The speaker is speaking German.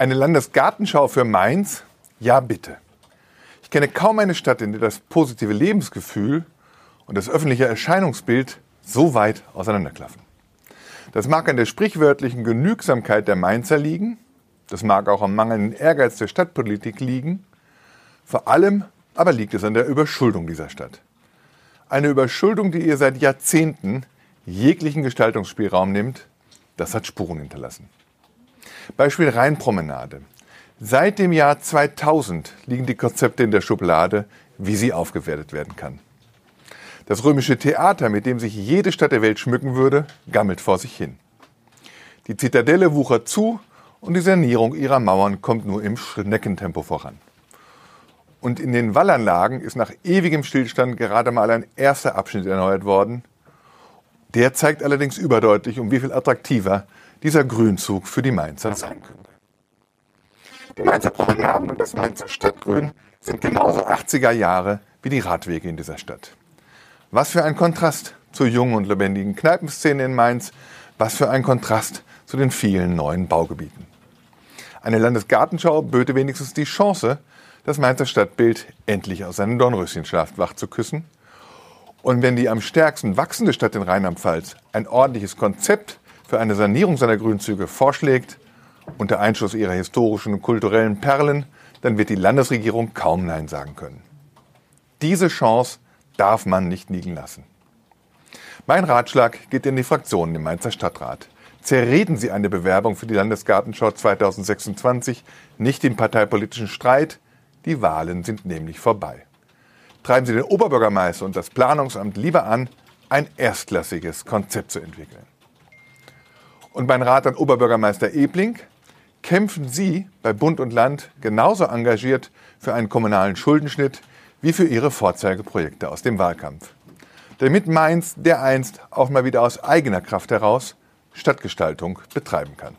Eine Landesgartenschau für Mainz? Ja, bitte. Ich kenne kaum eine Stadt, in der das positive Lebensgefühl und das öffentliche Erscheinungsbild so weit auseinanderklaffen. Das mag an der sprichwörtlichen Genügsamkeit der Mainzer liegen, das mag auch am mangelnden Ehrgeiz der Stadtpolitik liegen, vor allem aber liegt es an der Überschuldung dieser Stadt. Eine Überschuldung, die ihr seit Jahrzehnten jeglichen Gestaltungsspielraum nimmt, das hat Spuren hinterlassen. Beispiel Rheinpromenade. Seit dem Jahr 2000 liegen die Konzepte in der Schublade, wie sie aufgewertet werden kann. Das römische Theater, mit dem sich jede Stadt der Welt schmücken würde, gammelt vor sich hin. Die Zitadelle wuchert zu und die Sanierung ihrer Mauern kommt nur im Schneckentempo voran. Und in den Wallanlagen ist nach ewigem Stillstand gerade mal ein erster Abschnitt erneuert worden. Der zeigt allerdings überdeutlich, um wie viel attraktiver dieser Grünzug für die Mainzer sein könnte. Die Mainzer Promenaden und das Mainzer Stadtgrün sind genauso 80er Jahre wie die Radwege in dieser Stadt. Was für ein Kontrast zur jungen und lebendigen Kneipenszene in Mainz, was für ein Kontrast zu den vielen neuen Baugebieten. Eine Landesgartenschau böte wenigstens die Chance, das Mainzer Stadtbild endlich aus seinem Dornröschenschlaf wach zu küssen. Und wenn die am stärksten wachsende Stadt in Rheinland-Pfalz ein ordentliches Konzept für eine Sanierung seiner Grünzüge vorschlägt, unter Einschluss ihrer historischen und kulturellen Perlen, dann wird die Landesregierung kaum Nein sagen können. Diese Chance darf man nicht liegen lassen. Mein Ratschlag geht in die Fraktionen im Mainzer Stadtrat. Zerreden Sie eine Bewerbung für die Landesgartenschau 2026 nicht im parteipolitischen Streit. Die Wahlen sind nämlich vorbei. Treiben Sie den Oberbürgermeister und das Planungsamt lieber an, ein erstklassiges Konzept zu entwickeln. Und mein Rat an Oberbürgermeister Ebling, kämpfen Sie bei Bund und Land genauso engagiert für einen kommunalen Schuldenschnitt wie für Ihre Vorzeigeprojekte aus dem Wahlkampf. Damit Mainz dereinst auch mal wieder aus eigener Kraft heraus Stadtgestaltung betreiben kann.